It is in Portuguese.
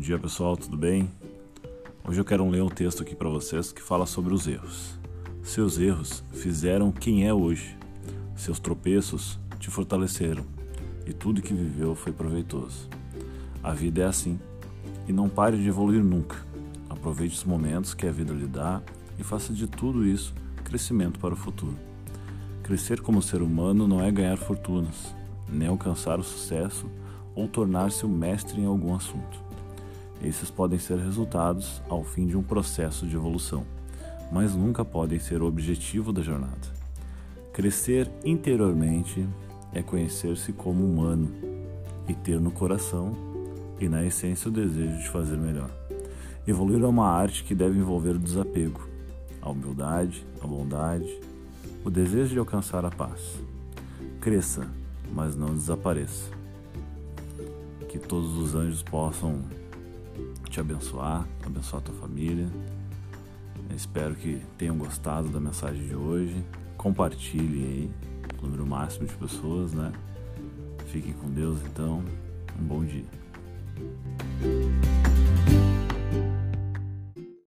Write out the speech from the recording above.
dia pessoal, tudo bem? Hoje eu quero ler um texto aqui para vocês que fala sobre os erros. Seus erros fizeram quem é hoje. Seus tropeços te fortaleceram e tudo que viveu foi proveitoso. A vida é assim e não pare de evoluir nunca. Aproveite os momentos que a vida lhe dá e faça de tudo isso crescimento para o futuro. Crescer como ser humano não é ganhar fortunas, nem alcançar o sucesso ou tornar-se o mestre em algum assunto. Esses podem ser resultados ao fim de um processo de evolução, mas nunca podem ser o objetivo da jornada. Crescer interiormente é conhecer-se como humano e ter no coração e na essência o desejo de fazer melhor. Evoluir é uma arte que deve envolver o desapego, a humildade, a bondade, o desejo de alcançar a paz. Cresça, mas não desapareça. Que todos os anjos possam te abençoar, abençoar a tua família. Espero que tenham gostado da mensagem de hoje. Compartilhe aí o número máximo de pessoas, né? Fiquem com Deus então. Um bom dia.